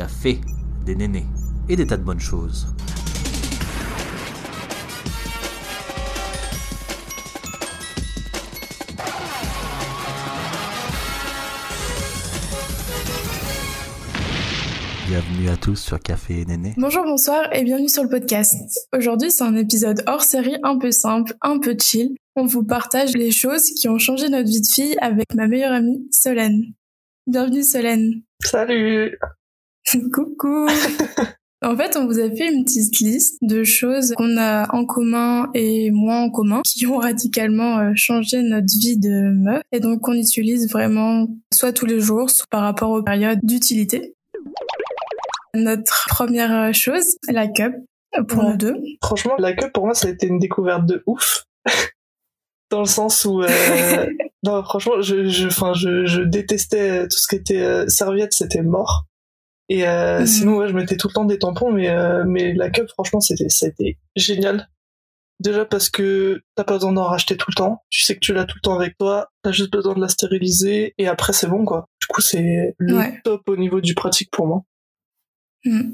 café, des nénés et des tas de bonnes choses. Bienvenue à tous sur Café et Néné. Bonjour, bonsoir et bienvenue sur le podcast. Aujourd'hui, c'est un épisode hors série un peu simple, un peu chill. On vous partage les choses qui ont changé notre vie de fille avec ma meilleure amie, Solène. Bienvenue, Solène. Salut Coucou En fait, on vous a fait une petite liste de choses qu'on a en commun et moins en commun, qui ont radicalement euh, changé notre vie de meuf, et donc qu'on utilise vraiment soit tous les jours, soit par rapport aux périodes d'utilité. Notre première chose, la cup, pour Ouais. nous deux. Franchement, la queue pour moi, ça a été une découverte de ouf. Dans le sens où, euh, non, franchement, je, je, je, je détestais tout ce qui était euh, serviette, c'était mort. Et euh, Mhm. sinon, ouais, je mettais tout le temps des tampons, mais, euh, mais la cup, franchement, c'était, ça a été génial. Déjà parce que t'as pas besoin d'en racheter tout le temps. Tu sais que tu l'as tout le temps avec toi. T'as juste besoin de la stériliser et après c'est bon quoi. Du coup c'est le Ouais. top au niveau du pratique pour moi. Hmm.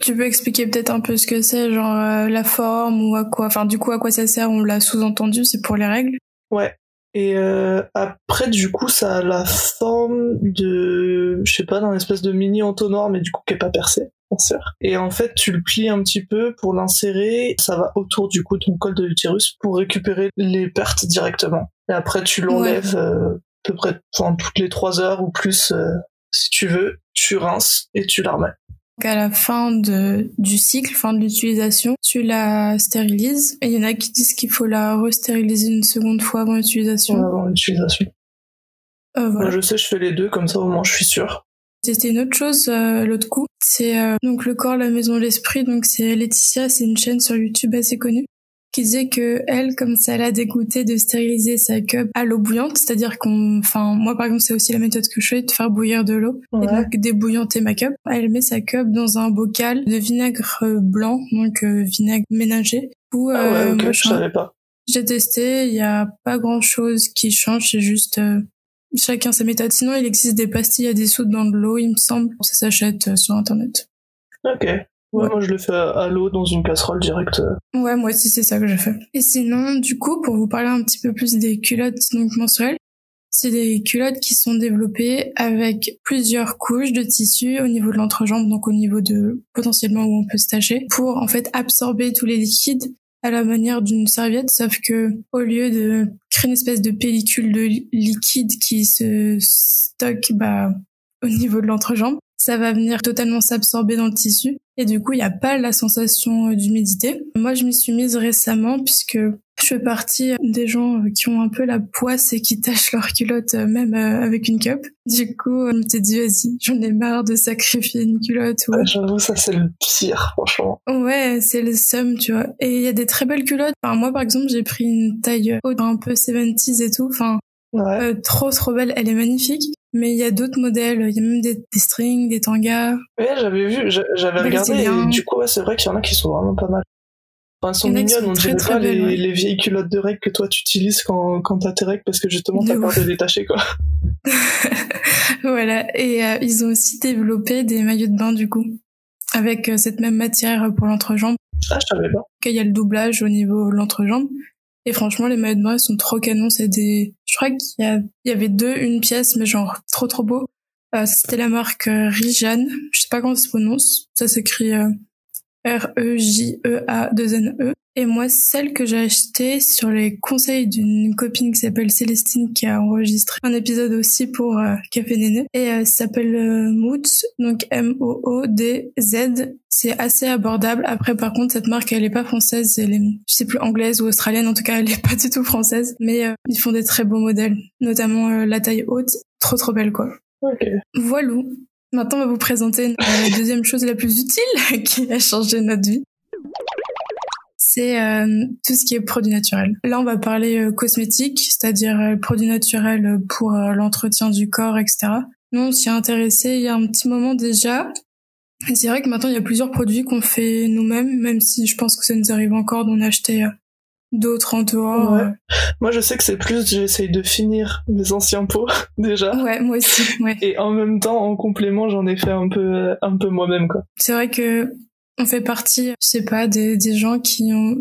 Tu peux expliquer peut-être un peu ce que c'est, genre euh, la forme ou à quoi, enfin du coup à quoi ça sert, on l'a sous-entendu, c'est pour les règles? Ouais. Et euh, après, du coup, ça a la forme de, je sais pas, d'un espèce de mini entonnoir, mais du coup qui est pas percé, bien sûr. Et en fait, tu le plies un petit peu pour l'insérer. Ça va autour du coup de ton col de l'utérus pour récupérer les pertes directement. Et après, tu l'enlèves euh, à peu près enfin, toutes les trois heures ou plus, euh, si tu veux. Tu rinces et tu la remets. Donc à la fin de, du cycle, fin de l'utilisation, tu la stérilises. Et il y en a qui disent qu'il faut la restériliser une seconde fois avant l'utilisation. avant l'utilisation. Euh, Moi, je sais, je fais les deux, comme ça au moins je suis sûr. C'était une autre chose euh, l'autre coup. C'est euh, donc le corps, la maison, l'esprit. Donc c'est Laetitia, c'est une chaîne sur YouTube assez connue qui disait que elle, comme ça l'a dégoûté de stériliser sa cup à l'eau bouillante, c'est-à-dire qu'on, enfin moi par exemple c'est aussi la méthode que je fais de faire bouillir de l'eau et donc débouillanter ma cup. Elle met sa cup dans un bocal de vinaigre euh, blanc, donc euh, vinaigre ménager. Ou Ah ouais, ok, moi, je savais pas. j'ai testé, il y a pas grand chose qui change, c'est juste euh, chacun sa méthode. Sinon, il existe des pastilles à dissoudre dans de l'eau, il me semble. Ça s'achète euh, sur internet. Ok. Ouais, Ouais. moi je le fais à, l'eau dans une casserole directe. euh. Ouais, moi aussi, c'est ça que j'ai fait. Et sinon, du coup, pour vous parler un petit peu plus des culottes donc menstruelles, c'est des culottes qui sont développées avec plusieurs couches de tissu au niveau de l'entrejambe, donc au niveau de potentiellement où on peut se tacher, pour en fait absorber tous les liquides à la manière d'une serviette, sauf que au lieu de créer une espèce de pellicule de li- liquide qui se stocke bah, au niveau de l'entrejambe, ça va venir totalement s'absorber dans le tissu et du coup il n'y a pas la sensation euh, d'humidité. Moi je m'y suis mise récemment puisque je fais partie des gens euh, qui ont un peu la poisse et qui tachent leur culotte euh, même euh, avec une cup. Du coup euh, je me suis dit vas-y j'en ai marre de sacrifier une culotte. ou- Ouais, J'avoue, ça c'est le pire, franchement. Ouais, c'est le seum, tu vois. Et il y a des très belles culottes. Enfin, moi, par exemple, j'ai pris une taille haute, un peu 70s et tout. Enfin, Ouais. euh, trop, trop belle. Elle est magnifique. Mais il y a d'autres modèles. Il y a même des, des strings, des tangas. Ouais, j'avais vu, j'a- j'avais regardé, et du coup, ouais, c'est vrai qu'il y en a qui sont vraiment pas mal. Enfin, elles sont mignonnes, on dirait pas les, ouais. les vieilles culottes de règles que toi tu utilises quand, quand t'as tes règles parce que justement t'as peur de les détacher, quoi. voilà. Et euh, ils ont aussi développé des maillots de bain, du coup. Avec euh, cette même matière pour l'entrejambe. Ah, je savais pas. Il y a le doublage au niveau de l'entrejambe. Et franchement, les maillots de bain, sont trop canons. C'est des, je crois qu'il y a, y avait deux, une pièce, mais genre trop trop beau. Euh, c'était la marque euh, Rijan. Je sais pas comment ça se prononce. Ça s'écrit euh, R-E-J-E-A-2-N-E. Et moi, celle que j'ai achetée sur les conseils d'une copine qui s'appelle Célestine qui a enregistré un épisode aussi pour euh, Café Néné. Et euh, ça s'appelle euh, Moods, donc M-O-O-D-Z. C'est assez abordable. Après, par contre, cette marque, elle est pas française. Elle est, je sais plus, anglaise ou australienne. En tout cas, elle est pas du tout française. Mais euh, ils font des très beaux modèles. Notamment euh, la taille haute. Trop, trop belle, quoi. Ok. Voilà. Maintenant, on va vous présenter euh, la deuxième chose la plus utile qui a changé notre vie. C'est euh, tout ce qui est produit naturel. Là, on va parler euh, cosmétique, c'est-à-dire euh, produits naturels pour euh, l'entretien du corps, etc. Nous, on s'y est intéressé il y a un petit moment déjà. C'est vrai que maintenant, il y a plusieurs produits qu'on fait nous-mêmes, même si je pense que ça nous arrive encore d'en acheter d'autres en dehors. Ouais. Moi, je sais que c'est plus, j'essaye de finir mes anciens pots, déjà. Ouais, moi aussi, ouais. Et en même temps, en complément, j'en ai fait un peu, un peu moi-même, quoi. C'est vrai que on fait partie, je sais pas, des, des gens qui ont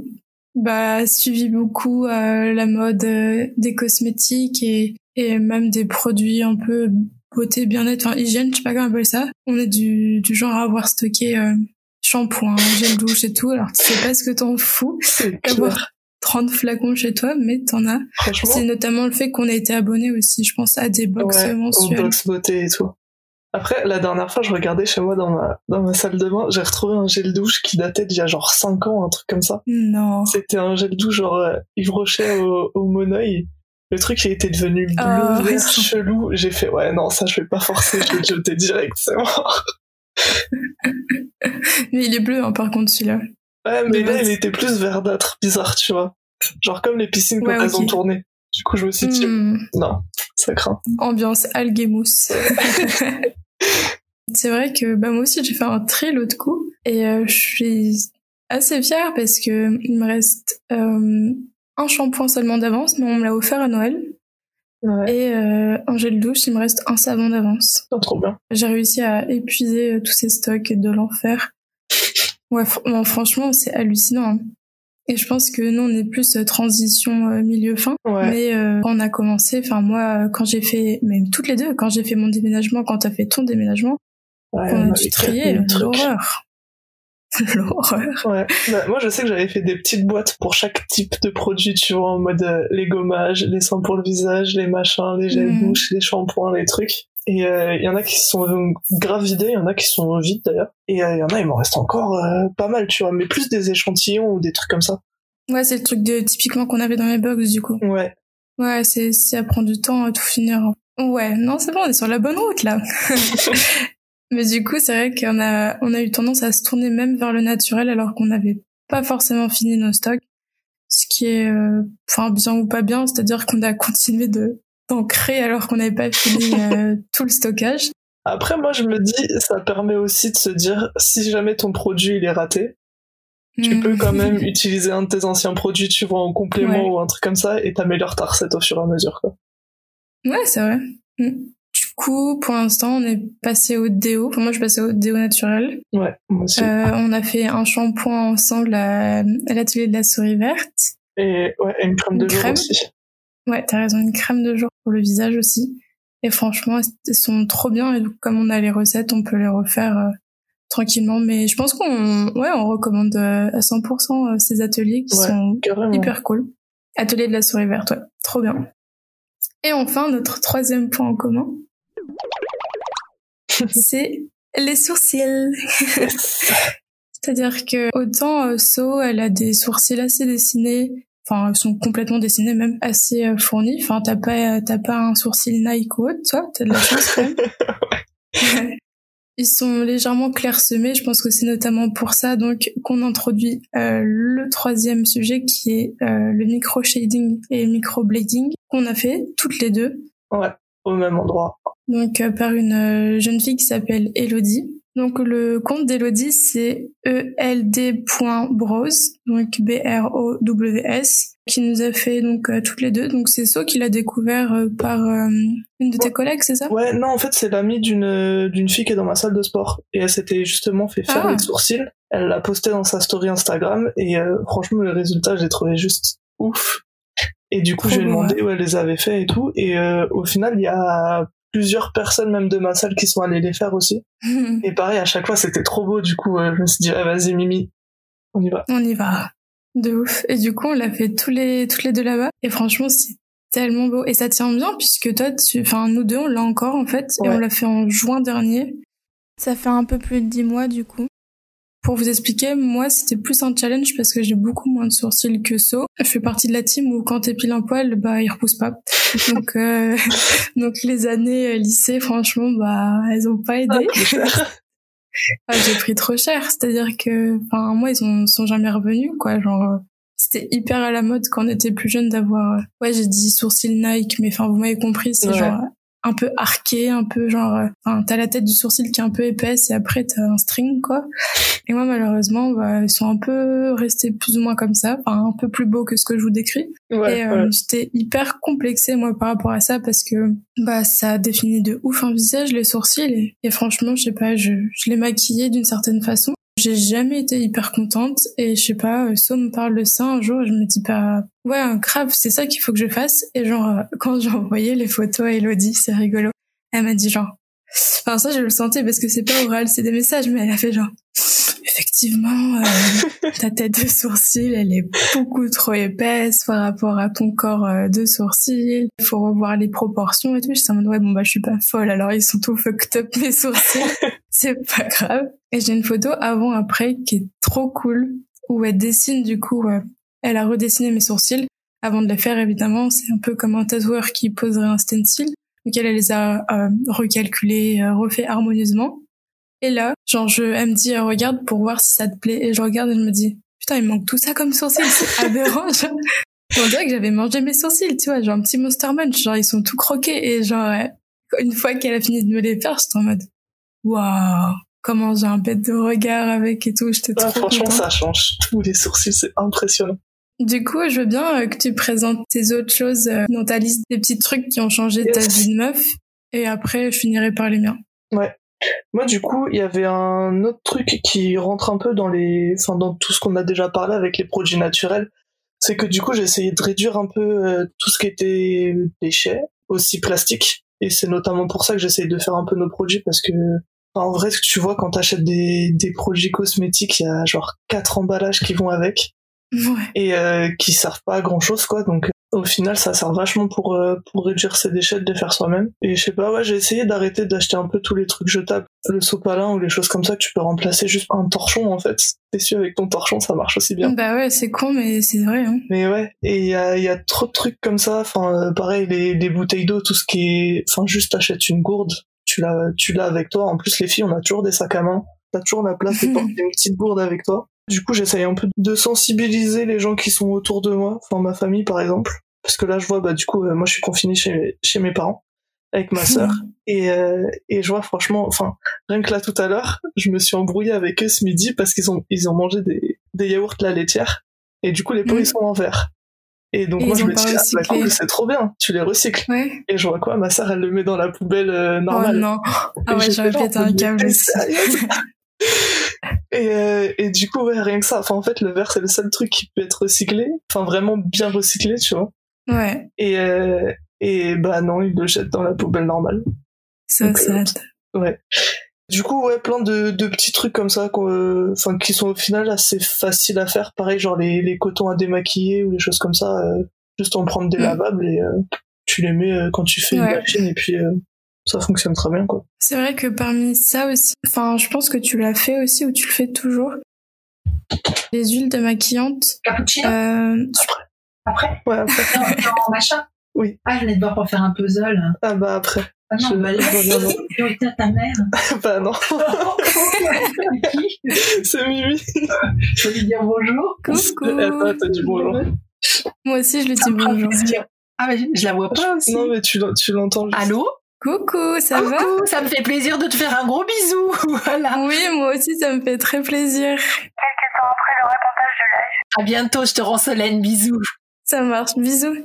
bah, suivi beaucoup euh, la mode euh, des cosmétiques et, et même des produits un peu beauté, bien-être, enfin hygiène, je sais pas comment appeler ça. On est du, du genre à avoir stocké euh, shampoing, gel douche et tout, alors tu sais pas ce que t'en fous d'avoir 30 flacons chez toi, mais t'en as. C'est notamment le fait qu'on a été abonné aussi, je pense, à des box ouais, mensuelles. Aux box beauté et tout. Après, la dernière fois, je regardais chez moi dans ma, dans ma salle de bain, j'ai retrouvé un gel douche qui datait d'il y a genre 5 ans, un truc comme ça. Non. C'était un gel douche genre euh, Yves Rocher au, au Monoeil. Le truc, il était devenu bleu, Oh, vert, raison. chelou. J'ai fait, ouais, non, ça, je vais pas forcer, je vais le jeter direct, c'est mort. Mais il est bleu, hein, par contre, celui-là. Ouais, mais De là, il était plus verdâtre, bizarre, tu vois. Genre comme les piscines quand Ouais, elles ont tourné. Du coup, je me suis dit, Hmm, non, ça craint. ambiance algues mousse. C'est vrai que bah, moi aussi, j'ai fait un tri l'autre coup. Et euh, je suis assez fière parce que il me reste euh, un shampoing seulement d'avance, mais on me l'a offert à Noël. Ouais, Et euh, en gel douche, il me reste un savon d'avance. non, trop bien. J'ai réussi à épuiser tous ces stocks de l'enfer. Ouais, fr- franchement, c'est hallucinant. hein. Et je pense que nous, on est plus euh, transition euh, milieu-fin. Ouais, Mais euh, quand on a commencé, enfin moi, quand j'ai fait, même toutes les deux, quand j'ai fait mon déménagement, quand t'as fait ton déménagement, ouais, on a dû trier, l'horreur. l'horreur. Ouais. Bah, moi, je sais que j'avais fait des petites boîtes pour chaque type de produit, tu vois, en mode euh, les gommages, les soins pour le visage, les machins, les gels Mhm. douche, les shampoings, les trucs. Et euh, il y en a qui sont euh, grave vidés, il y en a qui sont vides d'ailleurs. Et euh, il y en a, il m'en reste encore euh, pas mal, tu vois, mais plus des échantillons ou des trucs comme ça. Ouais, c'est le truc de typiquement qu'on avait dans les box du coup. Ouais. Ouais, c'est ça prend du temps à tout finir. Ouais, non, c'est bon, on est sur la bonne route là. Mais du coup, c'est vrai qu'on a on a eu tendance à se tourner même vers le naturel alors qu'on n'avait pas forcément fini nos stocks. Ce qui est euh, enfin bien ou pas bien, c'est-à-dire qu'on a continué de d'en créer alors qu'on n'avait pas fini euh, tout le stockage. Après, moi, je me dis, ça permet aussi de se dire, si jamais ton produit il est raté, tu Mm. peux quand même utiliser un de tes anciens produits, tu vois, en complément Ouais. ou un truc comme ça, et t'améliores ta recette au fur et à mesure, quoi. Ouais, c'est vrai. Mm. Du coup, pour l'instant, on est passé au déo. Enfin, moi, je suis passée au déo naturel. Ouais, moi aussi. Euh, on a fait un shampoing ensemble à, à l'atelier de la souris verte. Et ouais, et une crème de jour crème aussi. Ouais, t'as raison, une crème de jour pour le visage aussi. Et franchement, elles sont trop bien. Et donc, comme on a les recettes, on peut les refaire euh, tranquillement. Mais je pense qu'on, ouais, on recommande euh, à 100% euh, ces ateliers qui Ouais. sont Carrément. hyper cool. Atelier de la souris verte, ouais, trop bien. Et enfin, notre troisième point en commun, c'est les sourcils. C'est-à-dire que autant euh, So, elle a des sourcils assez dessinés, enfin ils sont complètement dessinés, même assez euh, fournis. Enfin t'as pas t'as pas un sourcil Nike ou autre, toi, t'as de la chance quand même. Ils sont légèrement clairsemés, je pense que c'est notamment pour ça donc qu'on introduit euh, le troisième sujet qui est euh, le micro shading et le micro blading qu'on a fait toutes les deux Ouais, au même endroit. donc euh, par une euh, jeune fille qui s'appelle Elodie. Donc le compte d'Elodie c'est E eld.bros donc B R O W S qui nous a fait donc euh, toutes les deux donc c'est ça qu'il a découvert euh, par euh, une de tes collègues c'est ça? Ouais, non, en fait, c'est l'amie d'une d'une fille qui est dans ma salle de sport. Et elle s'était justement fait faire Ah. les sourcils. Elle l'a posté dans sa story Instagram. Et euh, franchement, le résultat, j'ai trouvé juste ouf. Et du coup, Trop je lui ai beau, demandé où elle les avait fait et tout. Et euh, au final, il y a plusieurs personnes, même de ma salle, qui sont allées les faire aussi. Et pareil, à chaque fois, c'était trop beau. Du coup, euh, je me suis dit, ah, vas-y, Mimi, on y va. On y va. De ouf. Et du coup, on l'a fait tous les, toutes les deux là-bas. Et franchement, c'est tellement beau. Et ça tient bien puisque toi, tu, enfin, nous deux, on l'a encore, en fait. Et on l'a fait en juin dernier. Ça fait un peu plus de dix mois, du coup. Pour vous expliquer, moi, c'était plus un challenge parce que j'ai beaucoup moins de sourcils que So. Je fais partie de la team où quand t'épiles un poil, bah, il repousse pas. Donc, euh, donc les années euh, lycée, franchement, bah, elles ont pas aidé. Ah, j'ai pris trop cher, c'est-à-dire que, enfin, moi, ils ont, sont jamais revenus, quoi. Genre, c'était hyper à la mode quand on était plus jeune d'avoir, ouais, j'ai dit sourcils Nike, mais enfin, vous m'avez compris, c'est Ouais. genre un peu arqué, un peu genre, euh, enfin, t'as la tête du sourcil qui est un peu épaisse et après t'as un string, quoi. Et moi, malheureusement, bah, ils sont un peu restés plus ou moins comme ça, enfin, un peu plus beaux que ce que je vous décris. Ouais, et euh, ouais. j'étais hyper complexée, moi, par rapport à ça parce que, bah, ça définit de ouf un visage, les sourcils. Et, et franchement, je sais pas, je, je l'ai maquillé d'une certaine façon. J'ai jamais été hyper contente et je sais pas, euh, So me parle de ça un jour et je me dis pas, ouais, un grave, c'est ça qu'il faut que je fasse. Et genre, euh, quand j'ai envoyé les photos à Elodie, c'est rigolo. Elle m'a dit genre, enfin ça je le sentais parce que c'est pas oral, c'est des messages, mais elle a fait genre, effectivement, euh, ta tête de sourcil, elle est beaucoup trop épaisse par rapport à ton corps euh, de sourcil. Il faut revoir les proportions et tout. J'étais en mode, ouais, bon, bah, je suis pas folle, alors ils sont tout fucked up, mes sourcils. c'est pas grave. Et j'ai une photo avant-après qui est trop cool, où elle dessine, du coup, euh, elle a redessiné mes sourcils. Avant de les faire, évidemment, c'est un peu comme un tatoueur qui poserait un stencil. Donc elle, elle les a euh, recalculés, refait harmonieusement. Et là, genre, je, elle me dit, euh, regarde pour voir si ça te plaît. Et je regarde et je me dis, putain, il manque tout ça comme sourcils, c'est aberrant. genre. On dirait que j'avais mangé mes sourcils, tu vois, genre un petit Monster Munch, genre ils sont tout croqués. Et genre, une fois qu'elle a fini de me les faire, j'étais en mode, waouh, comment j'ai un bête de regard avec et tout, j'étais Ouais, trop franchement, ça change. Tous les sourcils, c'est impressionnant. Du coup, je veux bien euh, que tu présentes tes autres choses euh, dans ta liste des petits trucs qui ont changé ta vie de meuf. Et après, je finirai par les miens. Moi, du coup, il y avait un autre truc qui rentre un peu dans les, enfin, dans tout ce qu'on a déjà parlé avec les produits naturels. C'est que du coup, j'ai essayé de réduire un peu euh, tout ce qui était déchets, aussi plastique. Et c'est notamment pour ça que j'essaye de faire un peu nos produits parce que, en vrai, ce que tu vois quand t'achètes des, des produits cosmétiques, il y a genre quatre emballages qui vont avec Ouais. et euh, qui servent pas à grand chose, quoi. Donc, au final, ça sert vachement pour, euh, pour réduire ses déchets, de les faire soi-même. Et je sais pas, ouais, j'ai essayé d'arrêter d'acheter un peu tous les trucs jetables, le sopalin ou les choses comme ça que tu peux remplacer juste un torchon, en fait. T'essuies avec ton torchon, ça marche aussi bien. Bah ouais, c'est con, mais c'est vrai. Hein. Mais ouais, et il y a, il y a trop de trucs comme ça. Enfin, euh, pareil, les, les bouteilles d'eau, tout ce qui est, enfin, juste t'achètes une gourde, tu l'as, tu l'as avec toi. En plus, les filles, on a toujours des sacs à main. T'as toujours la place de porter une petite gourde avec toi. Du coup, j'essaye un peu de sensibiliser les gens qui sont autour de moi, enfin ma famille par exemple, parce que là, je vois, bah du coup, euh, moi, je suis confiné chez chez mes parents avec ma sœur, et euh, et je vois franchement, enfin, rien que là tout à l'heure, je me suis embrouillé avec eux ce midi parce qu'ils ont ils ont mangé des des yaourts la laitière, et du coup, les pots Mhm. ils sont en verre. Et donc Et moi je me dis ah, bah, cool, c'est trop bien, tu les recycles. Ouais. Et je vois quoi, ma sœur elle le met dans la poubelle euh, Oh normale. non. Ah Et ouais, j'aurais pété un câble aussi. et, euh, et du coup, ouais, rien que ça. Enfin, en fait, le verre, c'est le seul truc qui peut être recyclé. Enfin, vraiment bien recyclé, tu vois. Ouais. Et, euh, et bah non, il le jette dans la poubelle normale. Ça, ça. Ouais. Du coup, ouais, plein de, de petits trucs comme ça, euh, qui sont au final assez faciles à faire. Pareil, genre les, les cotons à démaquiller ou les choses comme ça. euh, juste en prendre des Mm. lavables et euh, tu les mets euh, quand tu fais une machine et puis euh, ça fonctionne très bien, quoi. C'est vrai que parmi ça aussi, enfin, je pense que tu l'as fait aussi ou tu le fais toujours. Les huiles démaquillantes. Cappuccino Euh, Après Ouais, après. Non, non, machin Oui. Ah, je venais de voir pour faire un puzzle. Ah bah après. Ah non, Je- bah là, je ta mère. bah non, Qui c'est Mimi. Je peux lui dire bonjour. coucou. Attends, t'as dit bonjour. Moi aussi, je lui dis bonjour. Ah, mais je, la vois pas aussi. Non, mais tu, l'en- tu l'entends juste. Allô? Coucou, ça va? Coucou, ça me fait plaisir de te faire un gros bisou. Voilà. Oui, moi aussi, ça me fait très plaisir. À bientôt, je te rends Solène, bisous. Ça marche, bisous.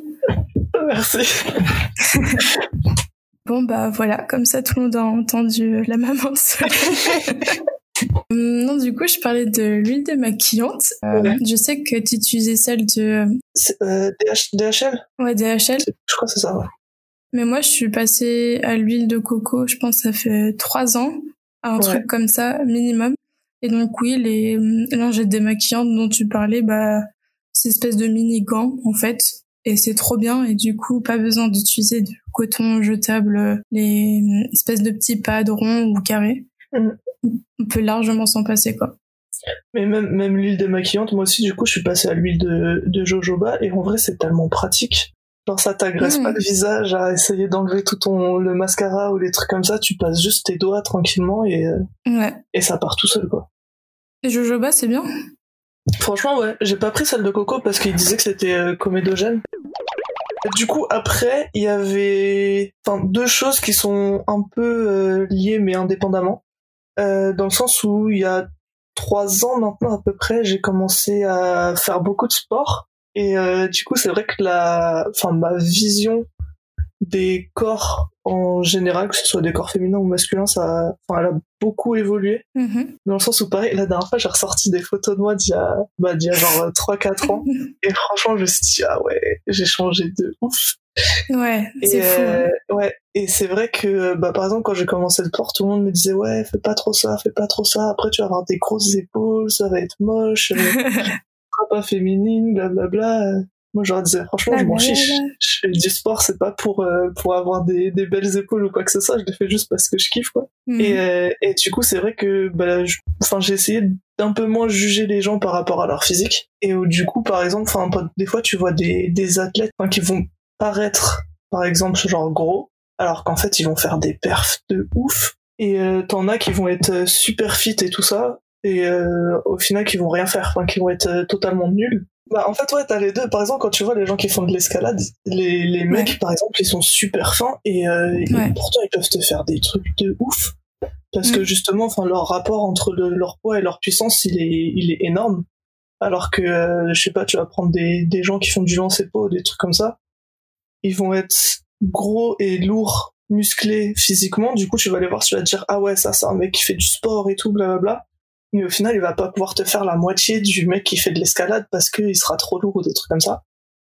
Merci. Bon, bah voilà, comme ça, tout le monde a entendu la maman. Hum, non, du coup, je parlais de l'huile démaquillante. Euh, Ouais. Je sais que tu utilisais celle de euh, DH, DHL ouais, DHL, Je crois que c'est ça, ouais. mais moi, je suis passée à l'huile de coco, je pense que ça fait trois ans, à un Ouais. truc comme ça, minimum. Et donc, oui, les hum, lingettes démaquillantes dont tu parlais, bah, c'est espèce de mini gants, en fait. Et c'est trop bien. Et du coup, pas besoin d'utiliser du coton jetable, les hum, espèces de petits pads ronds ou carrés. Mhm. On peut largement s'en passer, quoi. Mais même, même l'huile démaquillante, moi aussi, du coup, je suis passé à l'huile de, de jojoba, et en vrai, c'est tellement pratique. Genre, ça t'agresse Mm. pas le visage à essayer d'enlever tout ton, le mascara ou les trucs comme ça, tu passes juste tes doigts tranquillement et, euh, Ouais. et ça part tout seul, quoi. Et jojoba, c'est bien. Franchement, ouais, j'ai pas pris celle de coco parce qu'il disait que c'était euh, comédogène. Du coup, après, il y avait enfin, deux choses qui sont un peu euh, liées mais indépendamment. Euh, dans le sens où il y a trois ans maintenant à peu près, j'ai commencé à faire beaucoup de sport. Et euh, du coup, c'est vrai que la, enfin, ma vision des corps en général, que ce soit des corps féminins ou masculins, ça, enfin, elle a beaucoup évolué. Mhm. Dans le sens où, pareil, la dernière fois, j'ai ressorti des photos de moi d'il y a, bah, d'il y a genre 3-4 ans. Et franchement, je me suis dit, ah ouais, j'ai changé de ouf. Ouais, c'est fou. hein. euh, ouais. Et c'est vrai que, bah, par exemple, quand j'ai commencé le sport, tout le monde me disait, ouais, fais pas trop ça, fais pas trop ça. Après, tu vas avoir des grosses épaules, ça va être moche, euh, pas féminine, blablabla. Moi, je leur disais, franchement, Ah, je m'en fiche. Je fais du sport, c'est pas pour, euh, pour avoir des, des belles épaules ou quoi que ce soit. Je le fais juste parce que je kiffe, quoi. Mhm. Et, euh, et du coup, c'est vrai que bah, enfin, j'ai essayé d'un peu moins juger les gens par rapport à leur physique. Et où, du coup, par exemple, enfin, des fois, tu vois des, des athlètes qui vont paraître, par exemple, genre gros, alors qu'en fait, ils vont faire des perfs de ouf. Et euh, t'en as qui vont être euh, super fit et tout ça, et euh, au final, qui vont rien faire, enfin, qui vont être euh, totalement nuls. Bah, en fait, ouais, t'as les deux. Par exemple, quand tu vois les gens qui font de l'escalade, les, les mecs, Ouais. par exemple, ils sont super fins et, euh, et pourtant ils peuvent te faire des trucs de ouf. Parce que Mm. justement, enfin, leur rapport entre le- leur poids et leur puissance, il est, il est énorme. Alors que, euh, je sais pas, tu vas prendre des, des gens qui font du lancer pot, des trucs comme ça. Ils vont être gros et lourds, musclés physiquement. Du coup, tu vas les voir, tu vas te dire, ah ouais, ça, c'est un mec qui fait du sport et tout, blablabla. Mais au final, il va pas pouvoir te faire la moitié du mec qui fait de l'escalade parce qu'il sera trop lourd ou des trucs comme ça.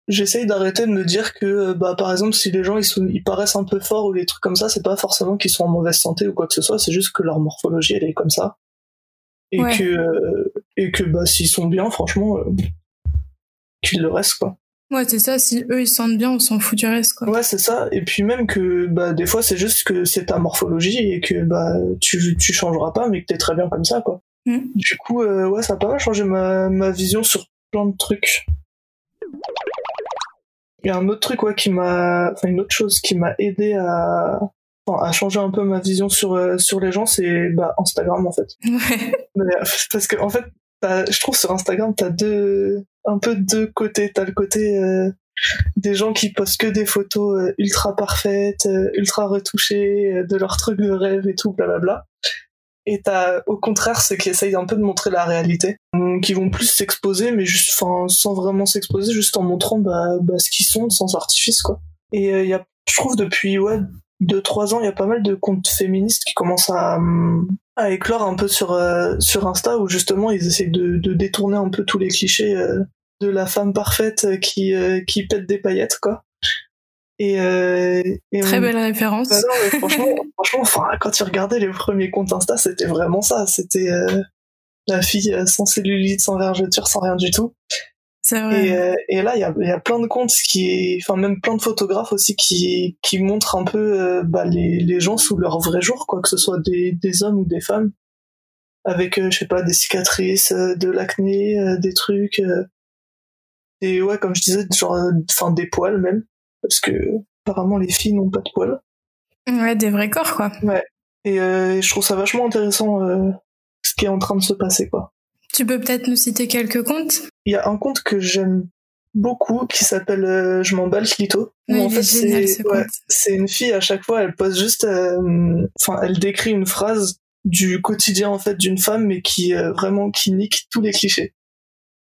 J'essaye d'arrêter de me dire que, euh, bah, par exemple, si les gens ils, sont, ils paraissent un peu forts ou des trucs comme ça, c'est pas forcément qu'ils sont en mauvaise santé ou quoi que ce soit, c'est juste que leur morphologie elle est comme ça. Et Ouais. que, euh, et que bah, s'ils sont bien, franchement, euh, qu'ils le restent, quoi. Ouais, c'est ça. Si eux ils se sentent bien, on s'en fout du reste, quoi. Ouais, c'est ça. Et puis même que bah, des fois, c'est juste que c'est ta morphologie et que bah, tu, tu changeras pas, mais que t'es très bien comme ça, quoi. Mm. Du coup, euh, ouais, ça a pas mal changé ma, ma vision sur plein de trucs. Il y a un autre truc, ouais, qui m'a, enfin, une autre chose qui m'a aidé à, enfin, à changer un peu ma vision sur, euh, sur les gens, c'est bah, Instagram, en fait. Ouais. Mais, euh, parce que en fait, t'as- je trouve sur Instagram, t'as deux, un peu deux côtés. T'as le côté euh, des gens qui postent que des photos ultra parfaites, ultra retouchées, de leurs trucs de rêve et tout, blablabla. Et t'as au contraire ceux qui essayent un peu de montrer la réalité, hum, qui vont plus s'exposer, mais juste, enfin, sans vraiment s'exposer, juste en montrant bah, bah, ce qu'ils sont, sans artifice, quoi. Et euh, il y a, je trouve depuis ouais deux trois ans, il y a pas mal de comptes féministes qui commencent à, hum, à éclore un peu sur euh, sur Insta où justement ils essayent de, de détourner un peu tous les clichés euh, de la femme parfaite euh, qui euh, qui pète des paillettes quoi. Et, euh, et Très on- belle référence. Bah non, franchement, franchement, enfin, quand tu regardais les premiers comptes Insta, c'était vraiment ça. C'était euh, la fille euh, sans cellulite, sans vergeture, sans rien du tout. C'est vrai. Et, euh, et là, il y a, y a plein de comptes qui, enfin même plein de photographes aussi qui, qui montrent un peu euh, bah, les, les gens sous leur vrai jour, quoi que ce soit des, des hommes ou des femmes, avec euh, je sais pas des cicatrices, euh, de l'acné, euh, des trucs, euh, et ouais comme je disais, genre, enfin des poils même, parce que apparemment les filles n'ont pas de poils. Ouais, des vrais corps, quoi. Et euh, je trouve ça vachement intéressant euh, ce qui est en train de se passer, quoi. Tu peux peut-être nous citer quelques comptes Il y a un compte que j'aime beaucoup qui s'appelle euh, Je m'emballe Clito. Oui, en fait, c'est ce ouais, une fille à chaque fois, elle pose juste, euh, enfin, elle décrit une phrase du quotidien en fait d'une femme, mais qui vraiment qui nique tous les clichés.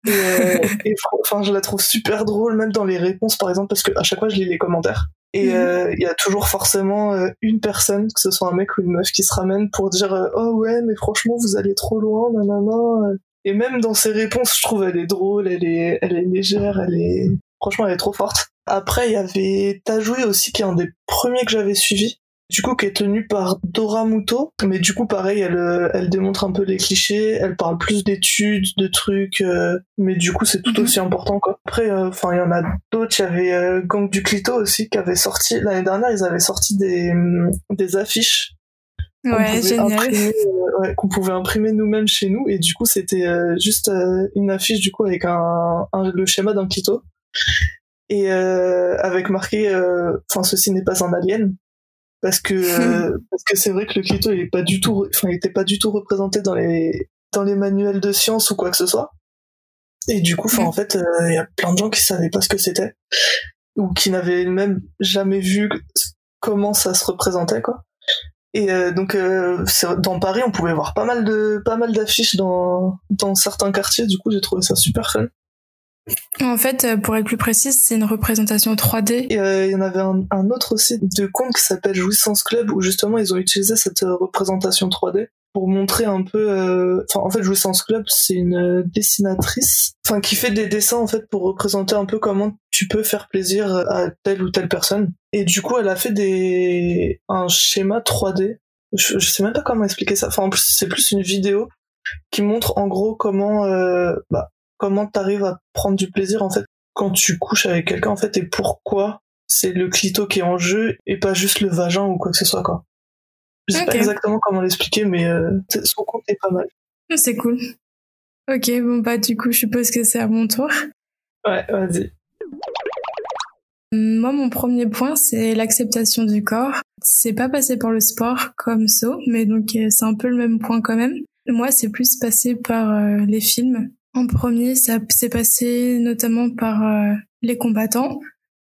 Et, euh, et enfin, je la trouve super drôle, même dans les réponses, par exemple, parce que à chaque fois, je lis les commentaires. Et Mhm. euh, il y a toujours forcément euh, une personne, que ce soit un mec ou une meuf, qui se ramène pour dire euh, oh ouais, mais franchement, vous allez trop loin, nanana. Et même dans ses réponses, je trouve elle est drôle, elle est, elle est légère, elle est, franchement, elle est trop forte. Après, il y avait Tajoui aussi, qui est un des premiers que j'avais suivi. Du coup, qui est tenu par Dora Muto. Mais du coup, pareil, elle, euh, elle démontre un peu les clichés, elle parle plus d'études, de trucs, euh, mais du coup, c'est tout Mhm. aussi important, quoi. Après, euh, enfin, il y en a d'autres. Il y avait euh, Gang du Clito aussi, qui avait sorti, l'année dernière, ils avaient sorti des, des affiches qu'on Ouais, pouvait génial. imprimer, ouais, qu'on pouvait imprimer nous-mêmes chez nous et du coup c'était euh, juste euh, une affiche du coup avec un, un- le schéma d'un clito et euh, avec marqué euh, enfin ceci n'est pas un alien parce que euh, parce que c'est vrai que le clito il est pas du tout enfin il était pas du tout représenté dans les dans les manuels de science ou quoi que ce soit et du coup enfin Mm. en fait euh, il y a plein de gens qui savaient pas ce que c'était ou qui n'avaient même jamais vu comment ça se représentait quoi. Et euh, donc dans Paris, on pouvait voir pas mal de pas mal d'affiches dans dans certains quartiers. Du coup, j'ai trouvé ça super fun. En fait, euh, pour être plus précise, c'est une représentation 3D. Et il y en avait un, autre aussi de compte qui s'appelle Jouissance Club où justement ils ont utilisé cette représentation 3D pour montrer un peu euh, enfin en fait Jouissance Club c'est une dessinatrice enfin qui fait des dessins en fait pour représenter un peu comment tu peux faire plaisir à telle ou telle personne. Et du coup elle a fait des un schéma 3D je, je sais même pas comment expliquer ça. Enfin en plus c'est plus une vidéo qui montre en gros comment euh, bah, comment t'arrives à prendre du plaisir en fait quand tu couches avec quelqu'un en fait et pourquoi c'est le clito qui est en jeu et pas juste le vagin ou quoi que ce soit quoi je sais pas exactement comment l'expliquer, mais euh, son compte est pas mal. Ah, c'est cool. Ok, bon bah du coup, je suppose que c'est à mon tour. Ouais, vas-y. Moi, mon premier point, c'est l'acceptation du corps. C'est pas passé par le sport comme ça, mais donc euh, c'est un peu le même point quand même. Moi, c'est plus passé par euh, les films. En premier, ça s'est passé notamment par euh, les combattants.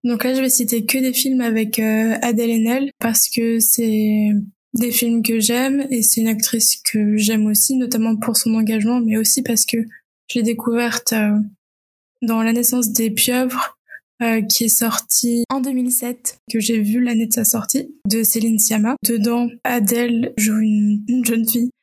Donc là, je vais citer que des films avec Adèle Haenel parce que c'est des films que j'aime et c'est une actrice que j'aime aussi, notamment pour son engagement, mais aussi parce que je l'ai découverte euh, dans La naissance des pieuvres, euh, qui est sortie en 2007, que j'ai vu l'année de sa sortie, de Céline Sciamma. Dedans, Adèle joue une, jeune fille euh,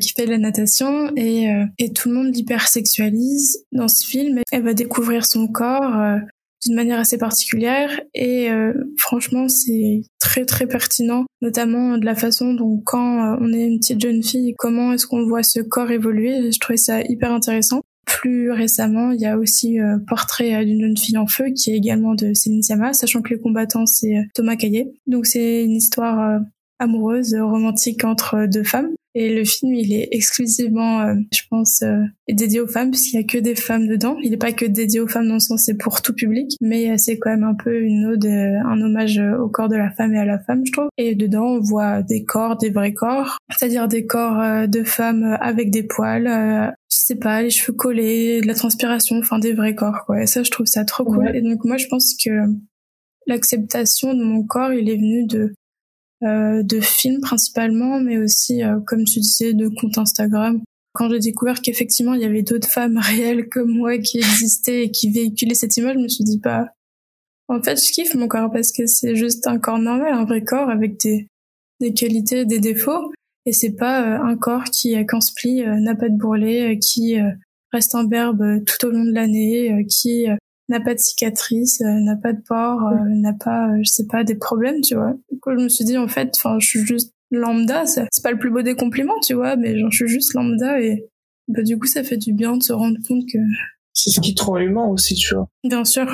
qui fait de la natation et, et tout le monde l'hypersexualise dans ce film. Elle va découvrir son corps, d'une manière assez particulière et euh, franchement c'est très très pertinent notamment de la façon dont quand euh, on est une petite jeune fille comment est-ce qu'on voit ce corps évoluer. Je trouvais ça hyper intéressant. Plus récemment il y a aussi euh, portrait d'une jeune fille en feu qui est également de Céline Sciamma sachant que les combattants c'est Thomas Caillet. Donc c'est une histoire amoureuse romantique entre deux femmes et le film, il est exclusivement, euh, je pense, euh, dédié aux femmes, puisqu'il y a que des femmes dedans. Il n'est pas que dédié aux femmes dans le sens c'est pour tout public, mais euh, c'est quand même un peu une ode, un hommage au corps de la femme et à la femme, je trouve. Et dedans, on voit des corps, des vrais corps, c'est-à-dire des corps de femmes avec des poils, je sais pas, les cheveux collés, de la transpiration, enfin des vrais corps, quoi. Et ça, je trouve ça trop cool. Et donc moi, je pense que l'acceptation de mon corps, il est venu de euh, de films principalement, mais aussi, euh, comme tu disais, de comptes Instagram. Quand j'ai découvert qu'effectivement il y avait d'autres femmes réelles comme moi qui existaient et qui véhiculaient cette image, je me suis dit pas. Bah, en fait, je kiffe mon corps parce que c'est juste un corps normal, un vrai corps avec des, des qualités, des défauts. Et c'est pas euh, un corps qui, quand se plie, n'a pas de bourrelet, qui reste en berbe tout au long de l'année, qui n'a pas de cicatrice, euh, n'a pas de pores, euh, n'a pas, euh, je sais pas, des problèmes, tu vois. Du coup, je me suis dit, en fait, enfin, je suis juste lambda, c'est pas le plus beau des compliments, tu vois, mais genre, je suis juste lambda et bah, du coup, ça fait du bien de se rendre compte que... C'est ce qui te rend humain aussi, tu vois. Bien sûr.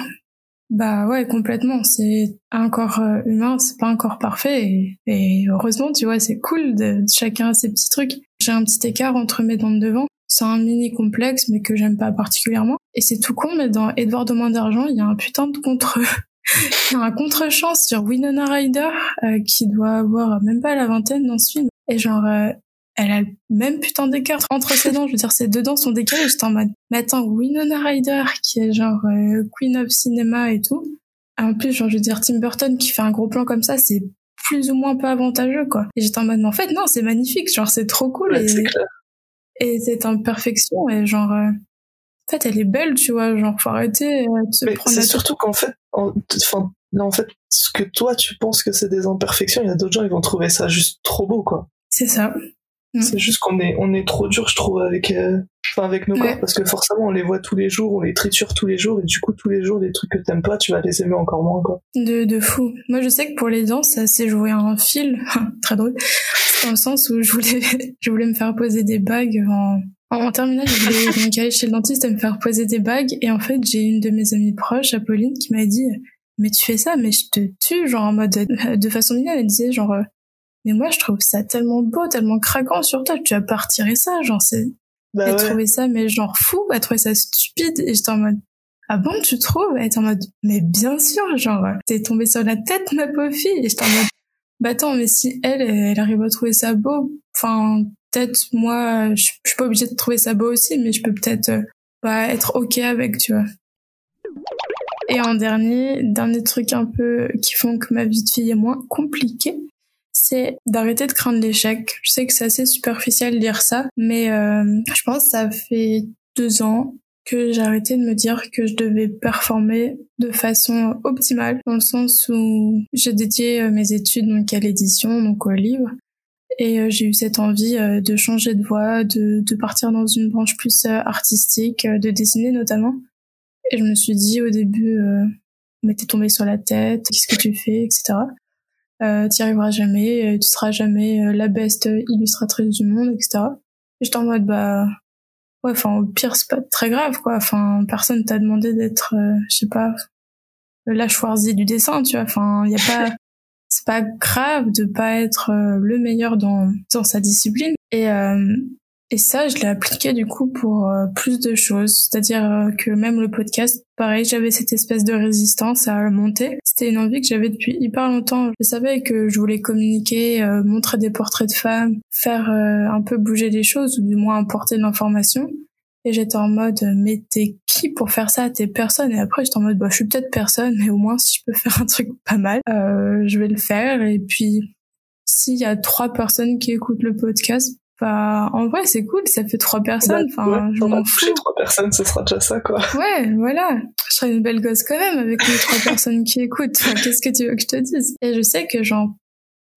Bah ouais, complètement. C'est un corps humain, c'est pas un corps parfait. Et, et heureusement, tu vois, c'est cool de, chacun a ses petits trucs. J'ai un petit écart entre mes dents de devant. C'est un mini complexe, mais que j'aime pas particulièrement. Et c'est tout con, mais dans Edward de moins d'argent, il y a un putain de contre, il y a un contre-chance sur Winona Ryder, euh, qui doit avoir même pas la vingtaine dans ce film. Et genre, euh, elle a le même putain d'écart entre ses dents. Je veux dire, ses deux dents sont décalées. J'étais en mode, mais attends, Winona Ryder, qui est genre euh, Queen of Cinema et tout. En plus, genre, je veux dire, Tim Burton qui fait un gros plan comme ça, c'est plus ou moins pas avantageux, quoi. Et j'étais en mode, mais en fait, non, c'est magnifique. Genre, c'est trop cool. et... Et cette imperfection et genre euh, en fait elle est belle tu vois genre faut arrêter euh, de se prendre c'est surtout qu'en fait enfin en fait ce que toi tu penses que c'est des imperfections il y a d'autres gens ils vont trouver ça juste trop beau quoi c'est ça Mm. C'est juste qu'on est, on est trop dur, je trouve, avec, euh, enfin, avec nos corps, parce que forcément, on les voit tous les jours, on les triture tous les jours, et du coup, tous les jours, les trucs que t'aimes pas, tu vas les aimer encore moins, quoi. De, de fou. Moi, je sais que pour les dents, ça s'est joué un fil, très drôle, dans le sens où je voulais, je voulais me faire poser des bagues en, en, terminale, je voulais donc aller chez le dentiste et me faire poser des bagues, et en fait, j'ai une de mes amies proches, Apolline, qui m'a dit, mais tu fais ça, mais je te tue, genre en mode, de façon mignonne, elle disait, genre, mais moi, je trouve ça tellement beau, tellement craquant sur toi. Tu vas pas retirer ça, genre, c'est... Bah elle trouvait ça, mais genre fou, elle trouvait ça stupide. Et j'étais en mode, ah bon, tu trouves? Elle était en mode, mais bien sûr, genre, t'es tombée sur la tête, ma pauvre fille. Et j'étais en mode, bah attends, mais si elle, elle arrive à trouver ça beau, enfin, peut-être moi, je, suis pas obligée de trouver ça beau aussi, mais je peux peut-être euh, pas être ok avec, tu vois. Et en dernier, dernier truc un peu qui font que ma vie de fille est moins compliquée, c'est d'arrêter de craindre l'échec. Je sais que c'est assez superficiel de dire ça, mais euh, je pense que ça fait deux ans que j'ai arrêté de me dire que je devais performer de façon optimale, dans le sens où j'ai dédié euh, mes études donc à l'édition, donc au livre, et euh, j'ai eu cette envie euh, de changer de voie, de, partir dans une branche plus artistique, de dessiner notamment. Et je me suis dit au début, euh, mais t'es tombé sur la tête, qu'est-ce que tu fais, etc. Euh, t'y arriveras jamais, tu seras jamais la best illustratrice du monde, etc. Et j'étais en mode, bah, ouais, enfin, au pire, c'est pas très grave, quoi. Enfin, personne t'a demandé d'être, euh, je sais pas, la Schwarzy du dessin, tu vois. Enfin, y a pas, c'est pas grave de pas être euh, le meilleur dans, dans sa discipline. Et, euh, et ça, je l'ai appliqué du coup pour plus de choses. C'est-à-dire que même le podcast, pareil, j'avais cette espèce de résistance à monter. C'était une envie que j'avais depuis hyper longtemps. Je savais que je voulais communiquer, montrer des portraits de femmes, faire un peu bouger les choses, ou du moins apporter de l'information. Et j'étais en mode, mais t'es qui pour faire ça? T'es personne. Et après, j'étais en mode, bah, je suis peut-être personne, mais au moins, si je peux faire un truc pas mal, euh, je vais le faire. Et puis, s'il y a trois personnes qui écoutent le podcast, bah, en vrai, c'est cool, ça fait trois personnes. Enfin, je m'en fous. trois personnes, ce sera déjà ça, quoi. Ouais, voilà. Je serais une belle gosse quand même avec les trois personnes qui écoutent. Qu'est-ce que tu veux que je te dise? Et je sais que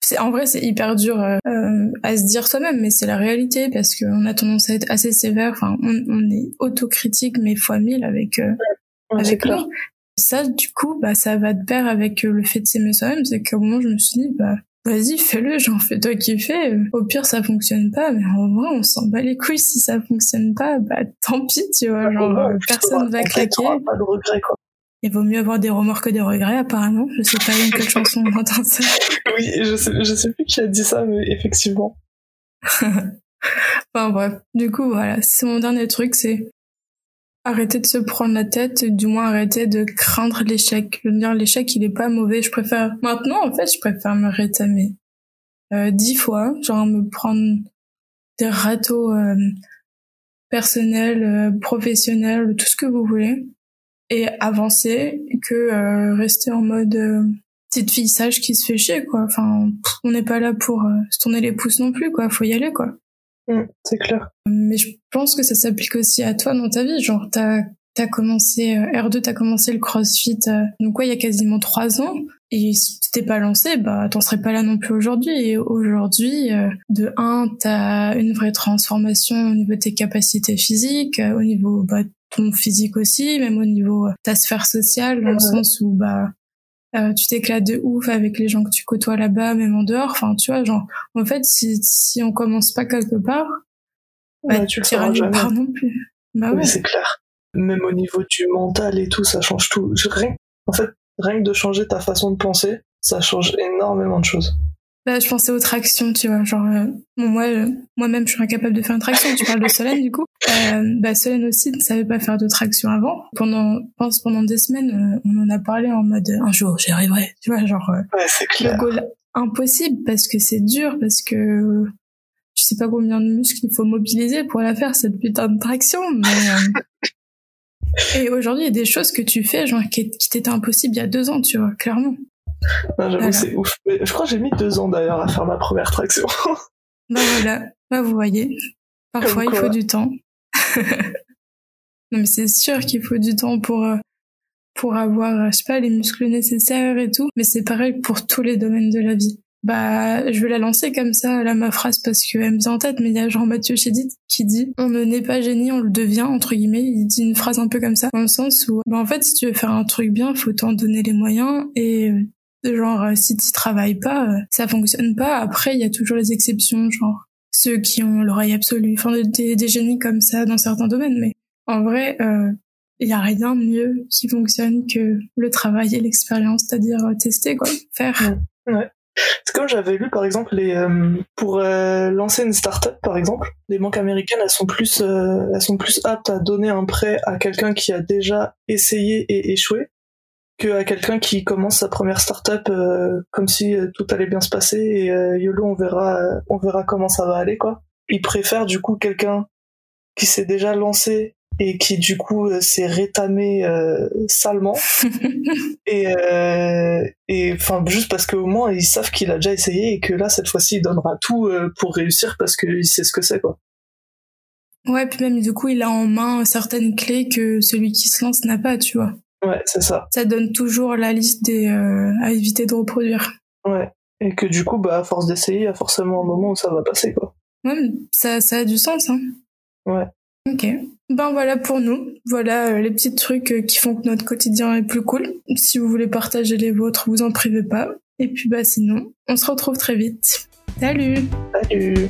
c'est en vrai c'est hyper dur euh, euh, à se dire soi-même mais c'est la réalité parce qu'on a tendance à être assez sévère enfin on, on est autocritique mais fois mille avec euh, avec nous ça du coup bah ça va de pair avec le fait de s'aimer soi-même c'est qu'au moment je me suis dit bah vas-y fais-le j'en fais toi qui fais au pire ça fonctionne pas mais en vrai on s'en bat les couilles si ça fonctionne pas bah tant pis tu vois genre personne va claquer pas de regret quoi il vaut mieux avoir des remords que des regrets, apparemment. Je sais pas dans quelle chanson on entend ça. Oui, je sais, je sais plus qui a dit ça, mais effectivement. enfin bref. Du coup, voilà. C'est mon dernier truc, c'est arrêter de se prendre la tête, du moins arrêter de craindre l'échec. Je veux dire, l'échec, il est pas mauvais. Je préfère, maintenant, en fait, je préfère me rétamer. Euh, dix fois, genre me prendre des râteaux euh, personnels, euh, professionnels, tout ce que vous voulez et avancer que euh, rester en mode euh, petite fille sage qui se fait chier quoi enfin on n'est pas là pour euh, se tourner les pouces non plus quoi faut y aller quoi mmh, c'est clair. Mais je pense que ça s'applique aussi à toi dans ta vie. Genre t'as t'as commencé R2 t'as commencé le CrossFit donc quoi il y a quasiment trois ans. Et si tu t'es pas lancé bah t'en serais pas là non plus aujourd'hui. Et aujourd'hui de un t'as une vraie transformation au niveau de tes capacités physiques au niveau bah, ton physique aussi, même au niveau de euh, ta sphère sociale, dans le sens où bah euh, tu t'éclates de ouf avec les gens que tu côtoies là-bas, même en dehors. Enfin, tu vois, genre, en fait, si, si on commence pas quelque part, bah, tu le nulle part non plus. Bah oui, c'est clair. Même au niveau du mental et tout, ça change tout. Rien, en fait, rien que de changer ta façon de penser, ça change énormément de choses. Bah, je pensais aux tractions, tu vois, genre euh, moi euh, moi-même je suis incapable de faire une traction. Tu parles de Solène du coup. Euh, bah Solène aussi ne savait pas faire de traction avant. Pendant je pense pendant des semaines, on en a parlé en mode un jour j'y arriverai, tu vois, genre ouais, clair. le goal impossible parce que c'est dur parce que je sais pas combien de muscles il faut mobiliser pour la faire cette putain de traction, mais et aujourd'hui il y a des choses que tu fais genre qui, qui t'étaient impossibles il y a deux ans, tu vois, clairement. J'avoue, c'est ouf. Mais je crois que j'ai mis deux ans d'ailleurs à faire ma première traction. bah voilà, bah vous voyez. Parfois, il faut du temps. non, mais c'est sûr qu'il faut du temps pour, euh, pour avoir, je sais pas, les muscles nécessaires et tout. Mais c'est pareil pour tous les domaines de la vie. Bah, je vais la lancer comme ça, là, ma phrase, parce qu'elle me vient en tête, mais il y a Jean-Mathieu Chédid qui dit, on ne naît pas génie, on le devient, entre guillemets. Il dit une phrase un peu comme ça, dans le sens où, bah, en fait, si tu veux faire un truc bien, faut t'en donner les moyens et euh, genre euh, si tu travailles pas euh, ça fonctionne pas. Après il y a toujours les exceptions genre ceux qui ont l'oreille absolue. Enfin des, des génies comme ça dans certains domaines mais en vrai euh, il y a rien de mieux qui fonctionne que le travail et l'expérience c'est-à-dire tester quoi faire. Ouais. C'est comme j'avais lu par exemple les pour lancer une start-up par exemple, les banques américaines elles sont plus elles sont plus aptes à donner un prêt à quelqu'un qui a déjà essayé et échoué que à quelqu'un qui commence sa première startup euh, comme si euh, tout allait bien se passer et euh, yolo on verra on verra comment ça va aller quoi. Ils préfèrent du coup quelqu'un qui s'est déjà lancé et qui du coup euh, s'est rétamé euh, salement et euh, et enfin juste parce qu'au moins ils savent qu'il a déjà essayé et que là cette fois-ci il donnera tout euh, pour réussir parce qu'il sait ce que c'est quoi. Ouais, puis même du coup il a en main certaines clés que celui qui se lance n'a pas, tu vois. Ouais, c'est ça. Ça donne toujours la liste des euh, à éviter de reproduire. Ouais. Et que du coup, bah, à force d'essayer, il y a forcément un moment où ça va passer, quoi. Ouais, ça, ça a du sens, hein. Ouais. Ok. Ben voilà pour nous. Voilà euh, les petits trucs euh, qui font que notre quotidien est plus cool. Si vous voulez partager les vôtres, vous en privez pas. Et puis bah sinon, on se retrouve très vite. Salut Salut